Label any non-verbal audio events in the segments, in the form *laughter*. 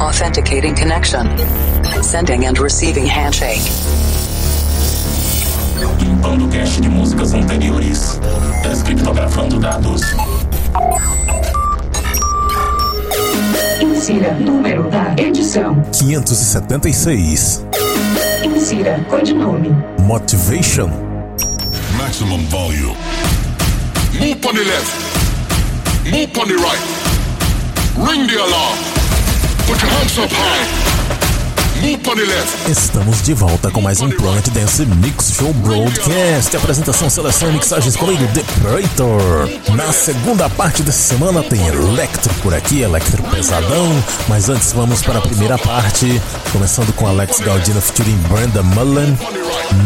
Authenticating connection. Sending and receiving handshake. Limpando cache de músicas anteriores. Descriptografando dados. Insira número da edição: 576. Insira codinome: Motivation. Maximum volume. Move on the left. Move on the right. Estamos de volta com mais um Planet Dance Mix Show Broadcast. Apresentação, seleção e mixagens comigo, The Praetor. Na segunda parte dessa semana tem Electro por aqui, Electro pesadão. Mas antes vamos para a primeira parte, começando com Alex Galdino featuring Brenda Mullen.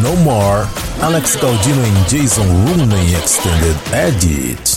No More, Alex Galdino em Jason Rooney Extended Edit.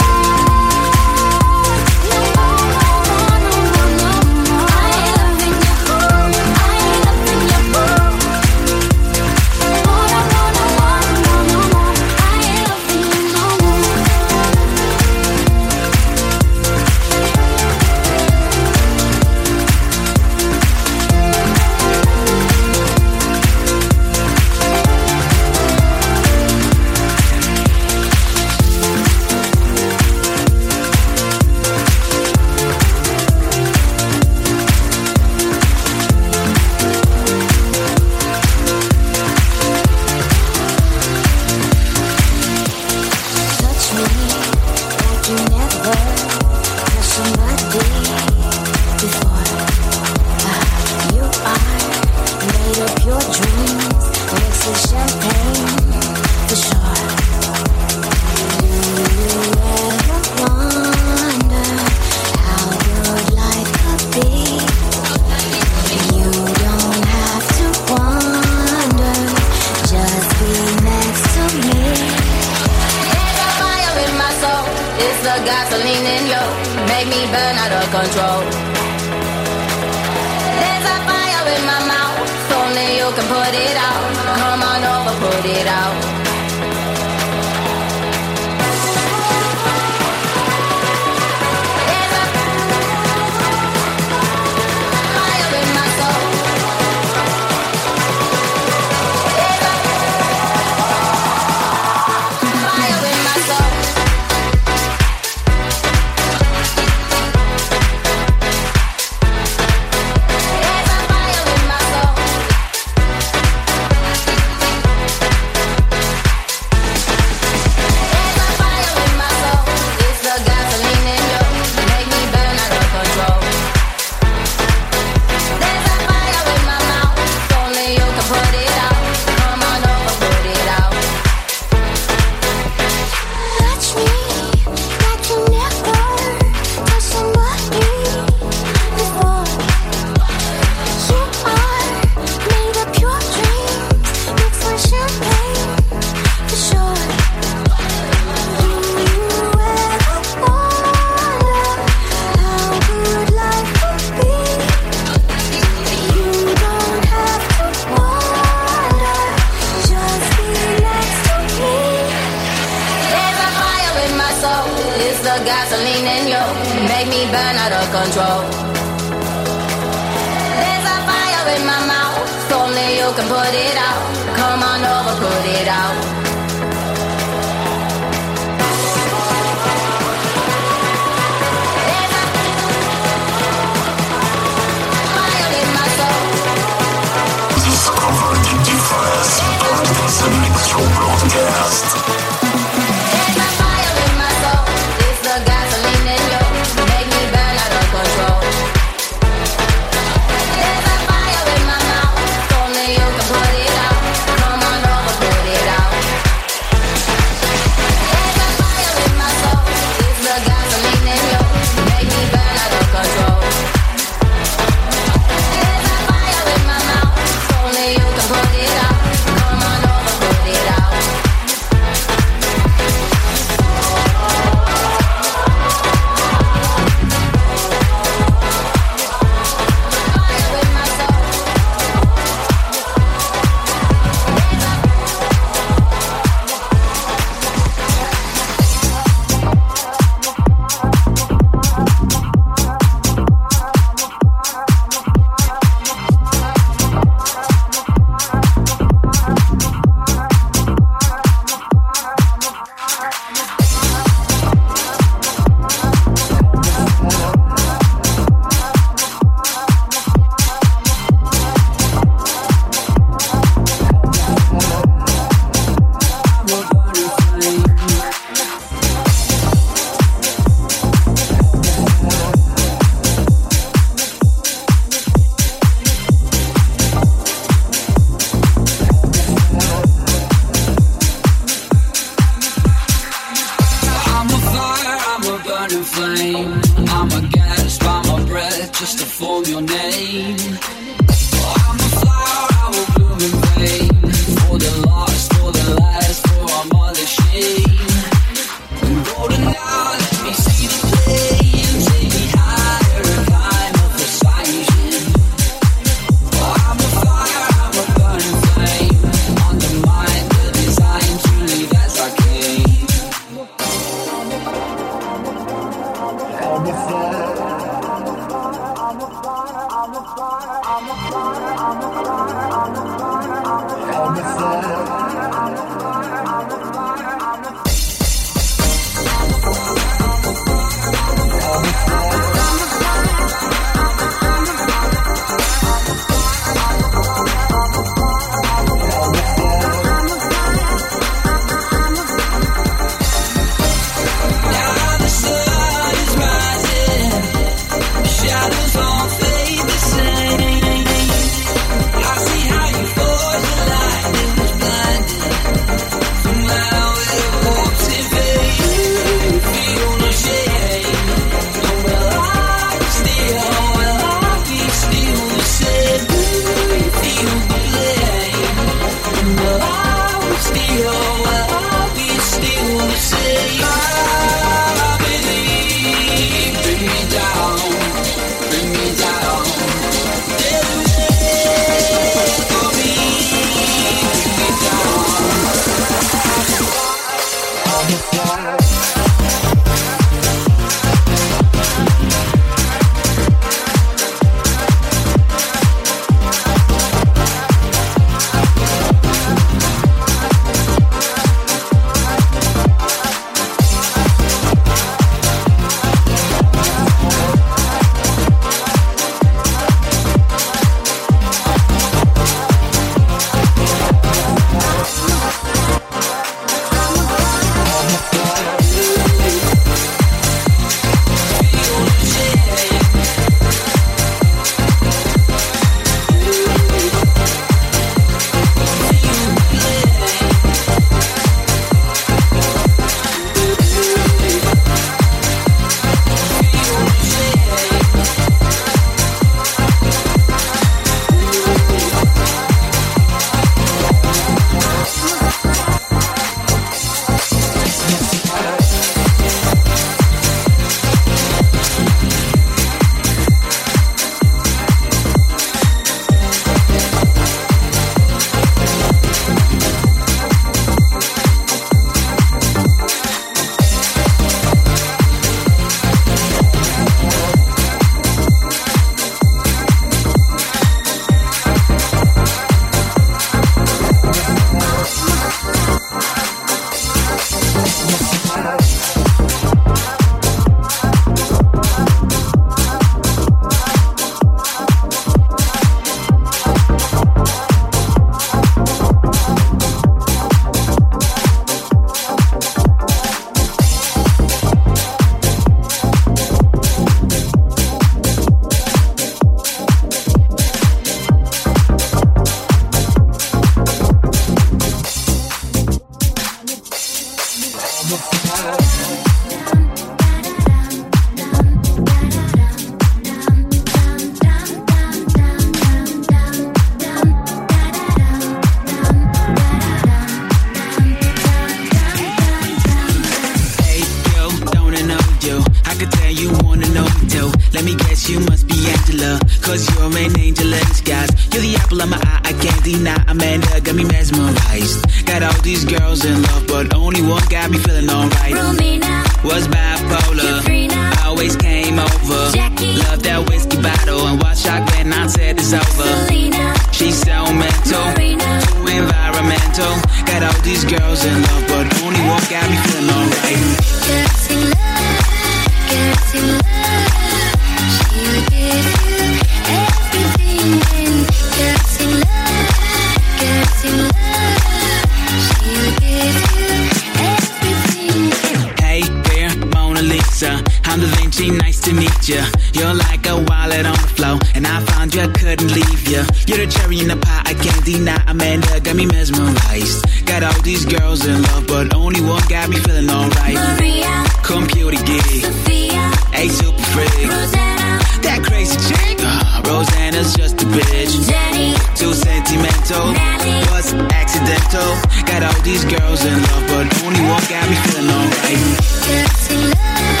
Amanda got me mesmerized. Got all these girls in love, but only one got me feeling alright. Maria, computer geek, Sophia, a super freak, Rosanna, that crazy chick. Uh, Rosanna's just a bitch. Jenny, too sentimental, Nelly, was accidental. Got all these girls in love, but only one got me feeling alright. Get to love,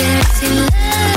get to love.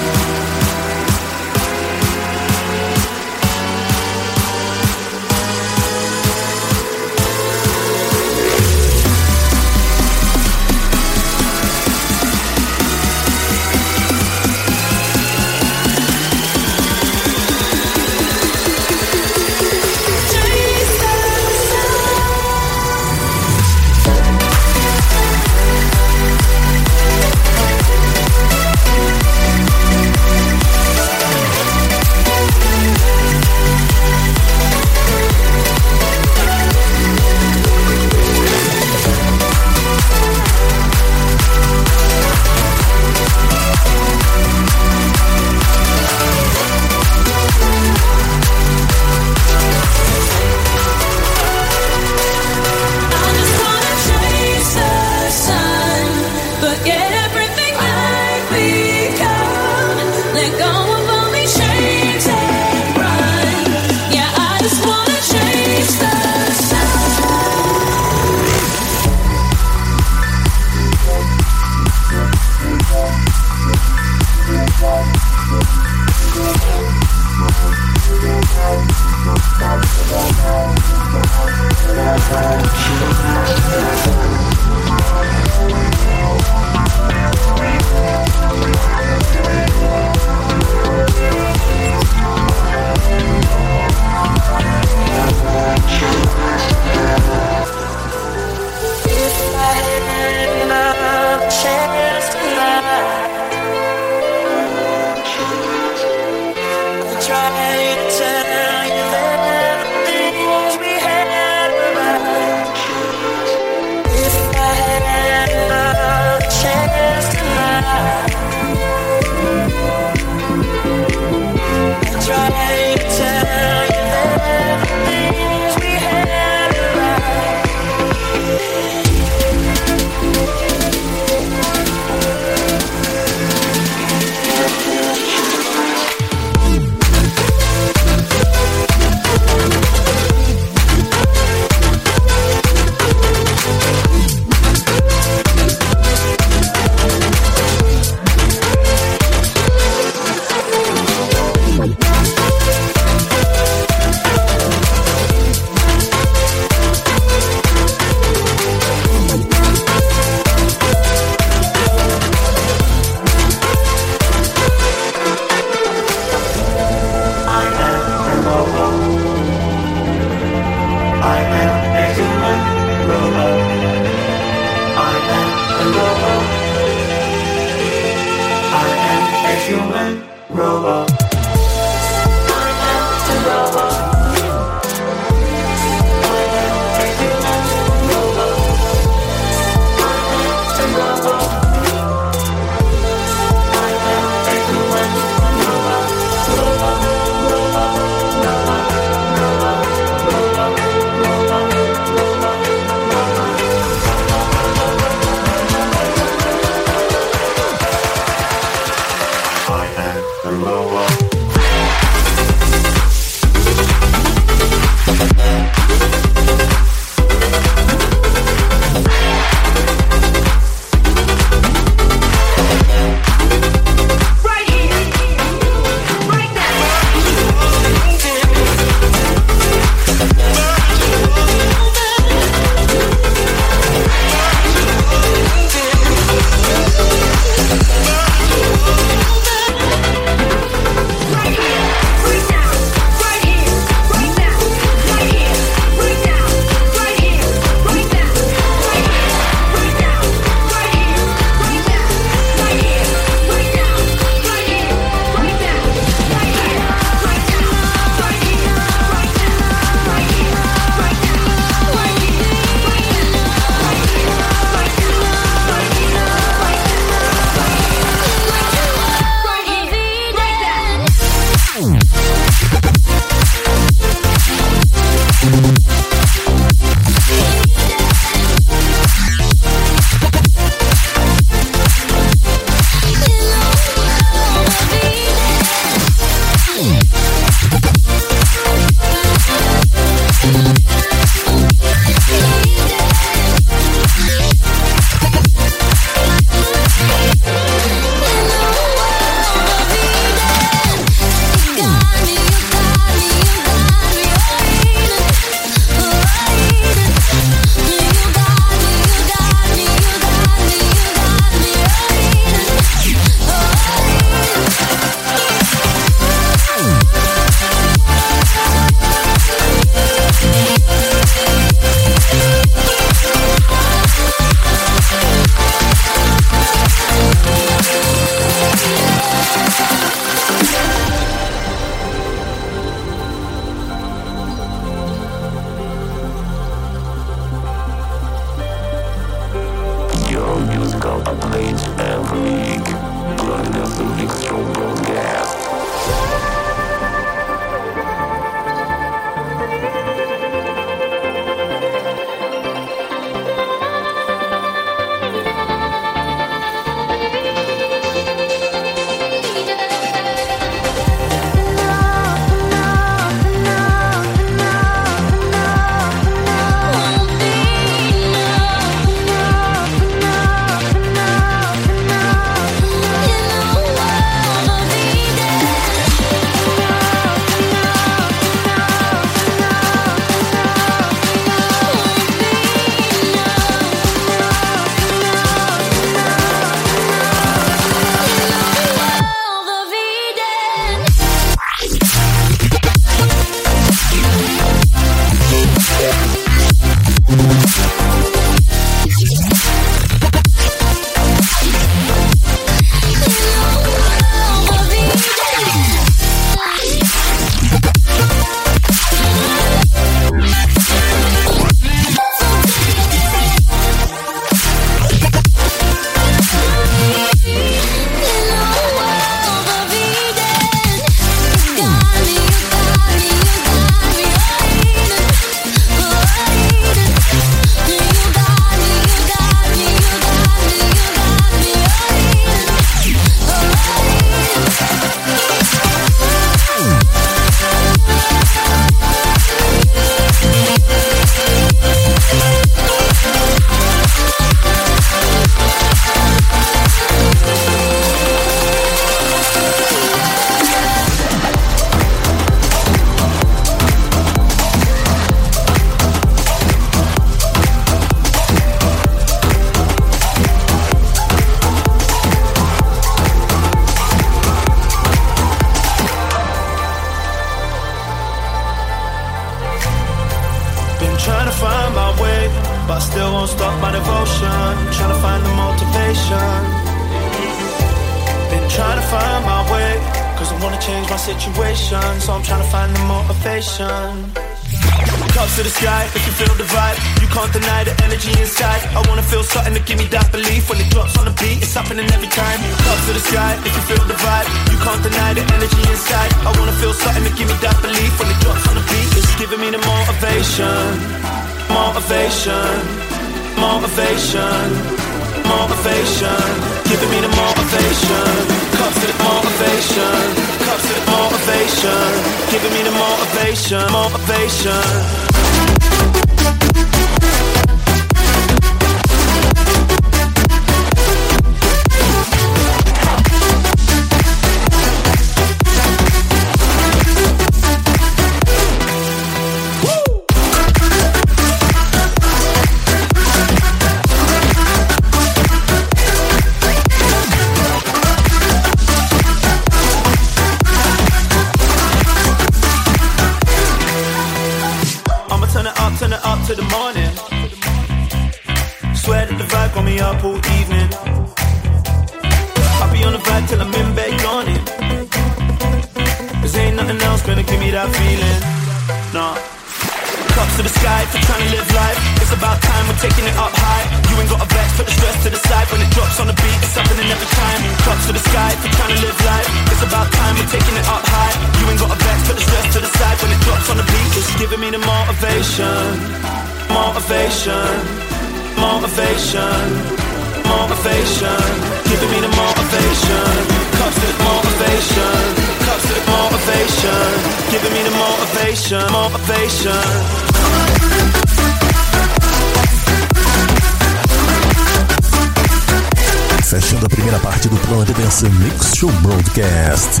Podcast.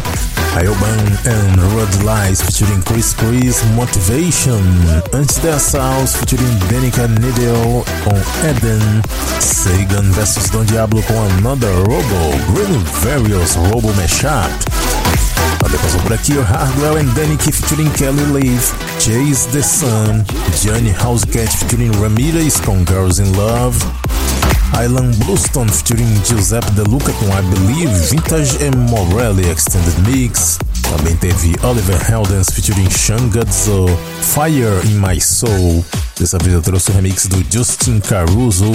Ailban and Rod Lies featuring Chris Chris Motivation. Antes dessa, House featuring Danica Needle com Eden. Sagan vs Don Diablo com Another Robo. Green Various Robo Mashup. Tá depois por aqui, Hardwell and Danik featuring Kelly Leaf, Chase the Sun, Johnny Housecat featuring Ramirez com Girls in Love, Island Bluestone featuring Giuseppe DeLuca com I Believe, Vintage and Morelli Extended Mix. Também teve Oliver Heldens featuring Shangazzo, Fire in My Soul. Dessa vez eu trouxe o remix do Justin Caruso.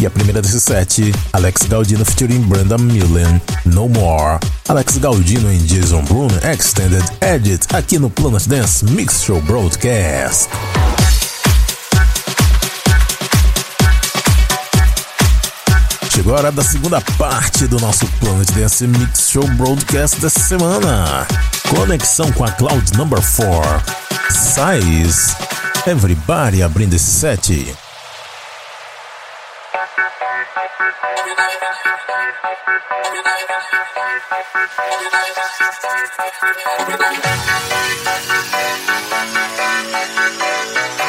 E a primeira desse set, Alex Galdino featuring Brenda Millen, No More. Alex Galdino e Jason Bruno, Extended Edit, aqui no Planet Dance Mix Show Broadcast. Chegou a hora da segunda parte do nosso Planet Dance Mix Show Broadcast dessa semana. Conexão com a Cloud Number 4. Size. Everybody abrindo esse set. Everybody, *laughs*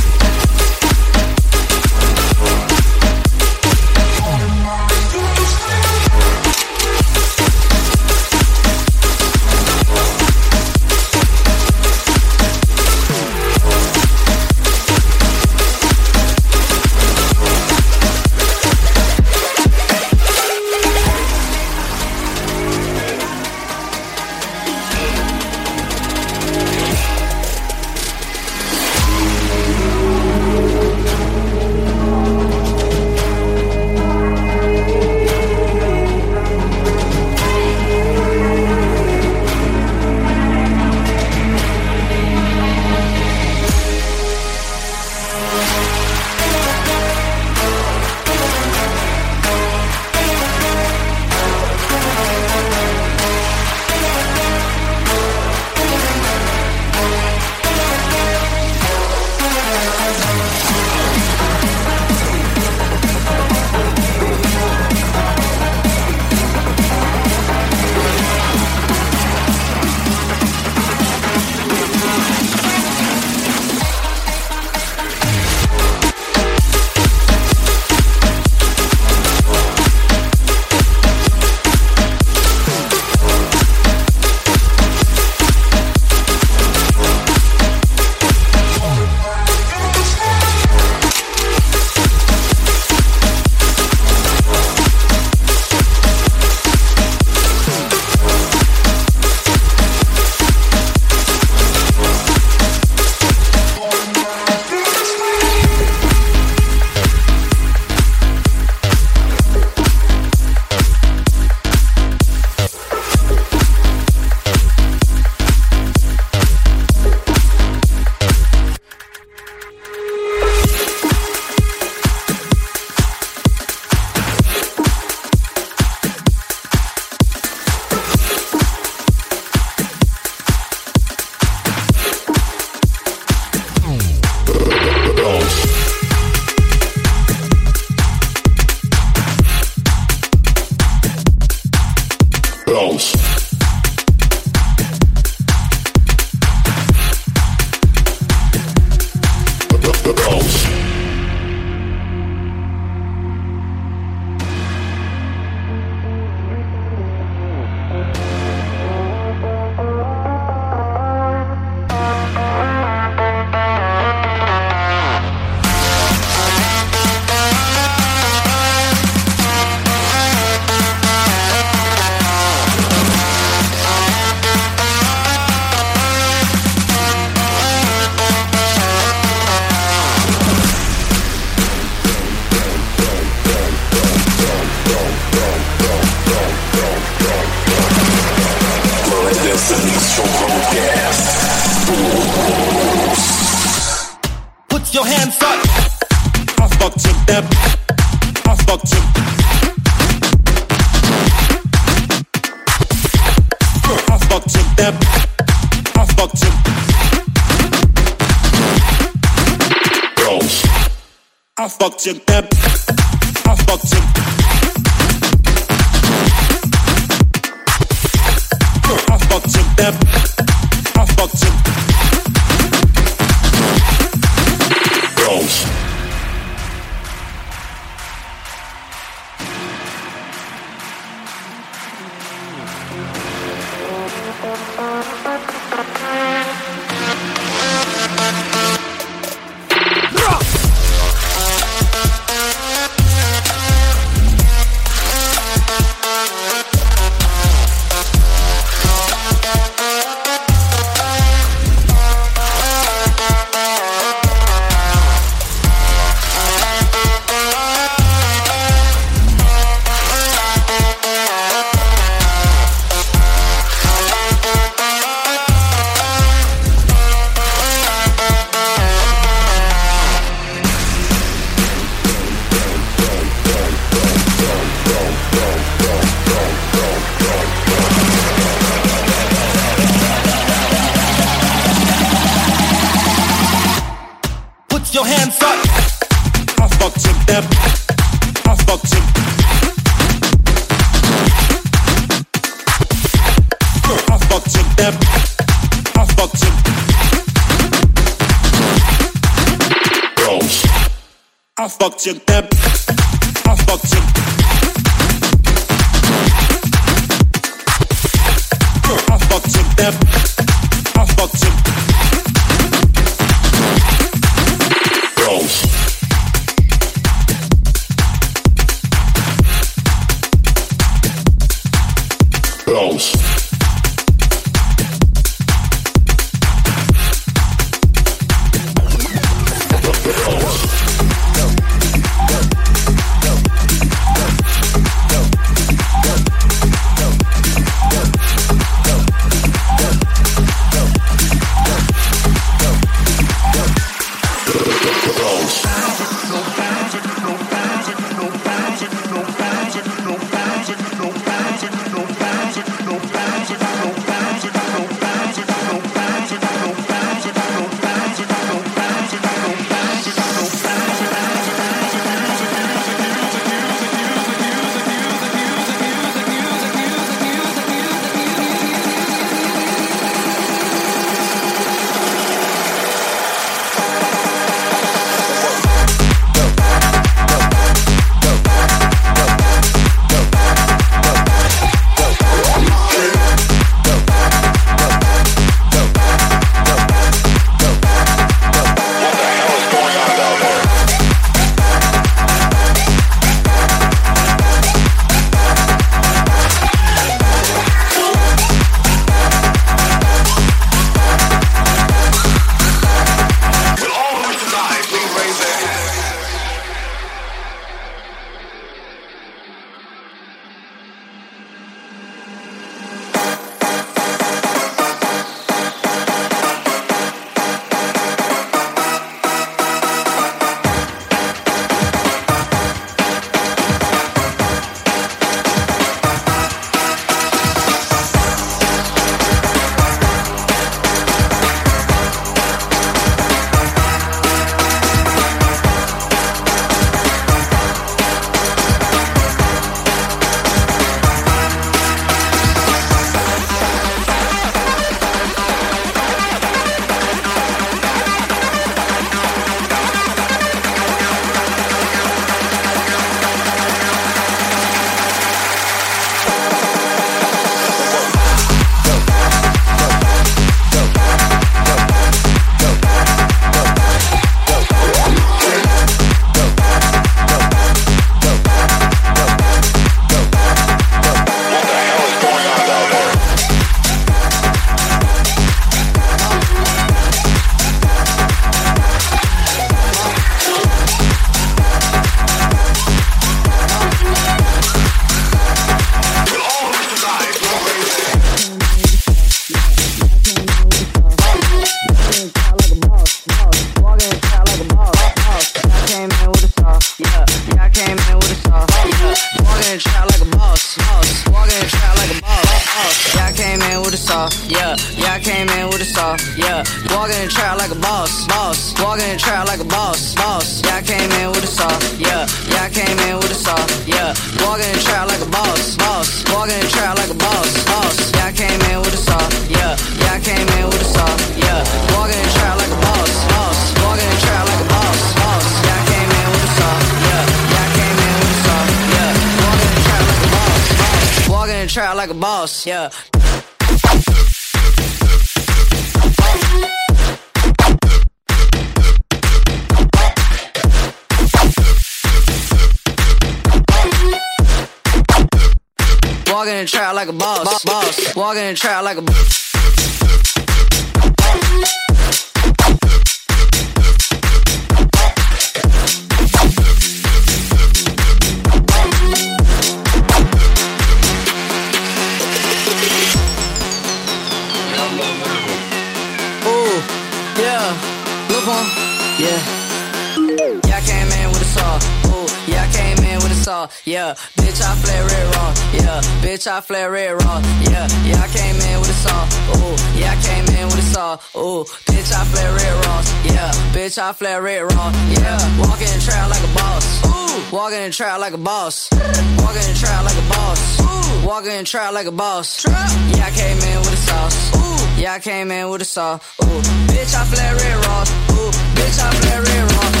Yeah, yeah, I came in with a saw. Ooh, yeah, I came in with a saw. Ooh, bitch, I flare red raw. Yeah, bitch, I flare red raw. Yeah, walking in trap like a boss. Ooh, walking in trap like a boss. Walking in trap like a boss. Ooh, walking in trap like a boss. Yeah, I came in with a sauce. Ooh, yeah, I came in with a saw. Ooh, bitch, I flare red raw. Ooh, bitch, I flare red raw.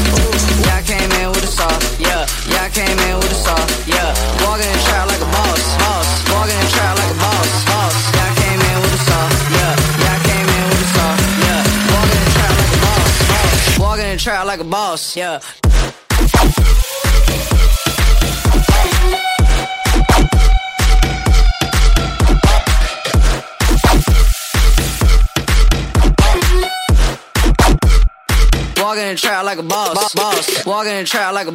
Yeah, I came in with a saw. Yeah, yeah, I came in with a saw. Yeah, walking in the trap like a boss. Boss, walking in the trap like a boss. Boss, yeah, I came in with a saw. Yeah, yeah, I came in with a saw. Yeah, walking in the trap like a boss. Boss, walking in the trap like a boss. Yeah. Walking in the trap like a boss, boss. Walking in the trap like a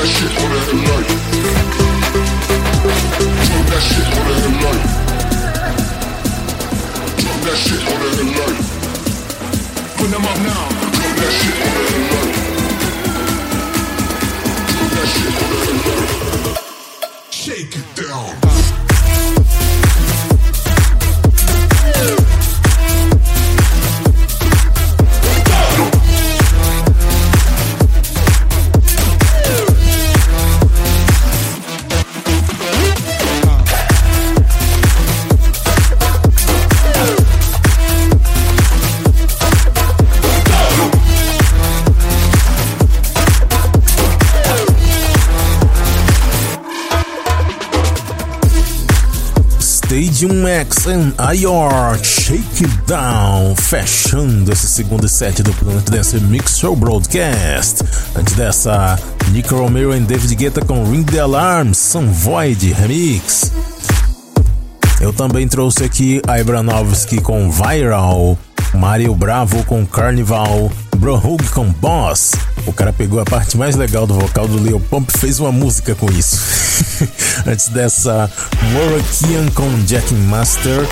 that shit on the that shit on that shit on. Put them up now. Drop that shit on And IR Shake It Down, fechando esse segundo set do Planet Dance Mix Show Broadcast. Antes dessa, Nick Romero e David Guetta com Ring the Alarm, Some Void Remix. Eu também trouxe aqui Ibranovski com Viral, Mario Bravo com Carnival, Brohug com Boss. O cara pegou a parte mais legal do vocal do Leo Pump e fez uma música com isso. *laughs* Antes dessa, Morokian com Jack Master,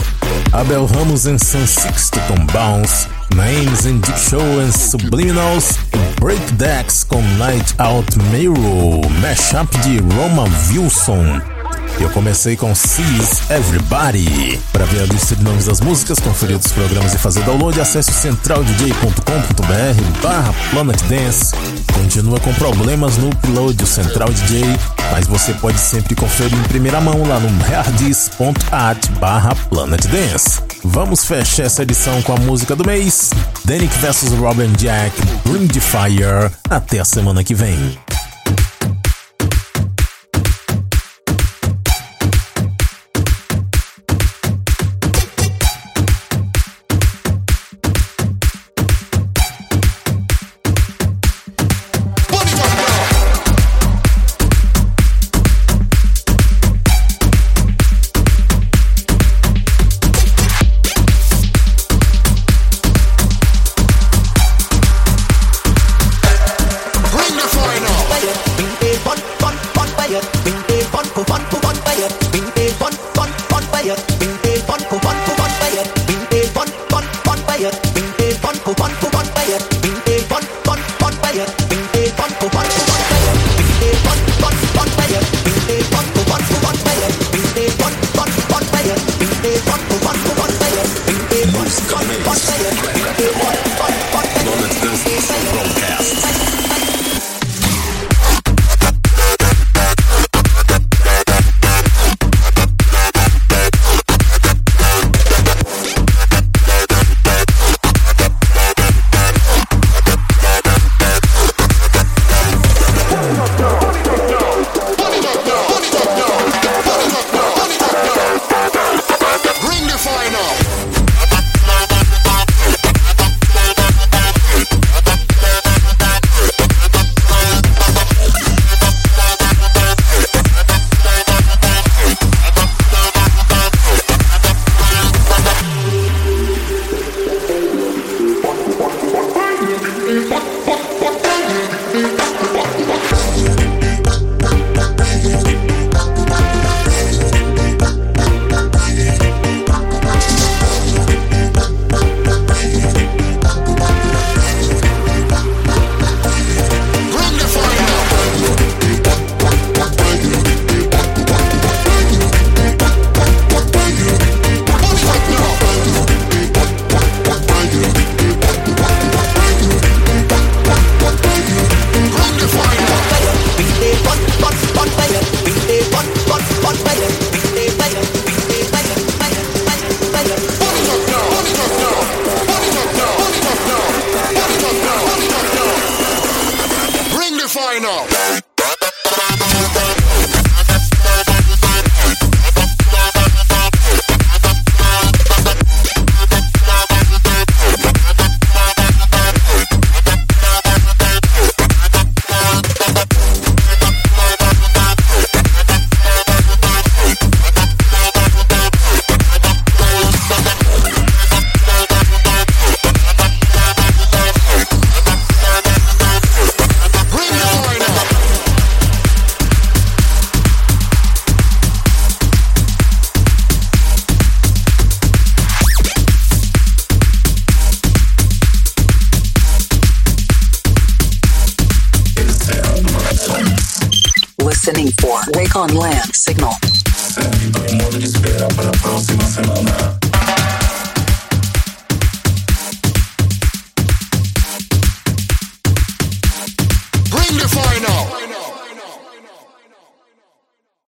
Abel Ramos and San Sixto com Bounce, Names and Deep Show and Subliminals, Breakdecks com Night Out Miro, mashup de Roma Wilson. Eu comecei com Seize Everybody. Para ver a lista de nomes das músicas, conferir outros programas e fazer download, acesse centraldj.com.br barra Planet Dance. Continua com problemas no upload do Central DJ, mas você pode sempre conferir em primeira mão lá no hardis.at barra Planet Dance. Vamos fechar essa edição com a música do mês, Danik vs Robin Jack, Bring the Fire. Até a semana que vem.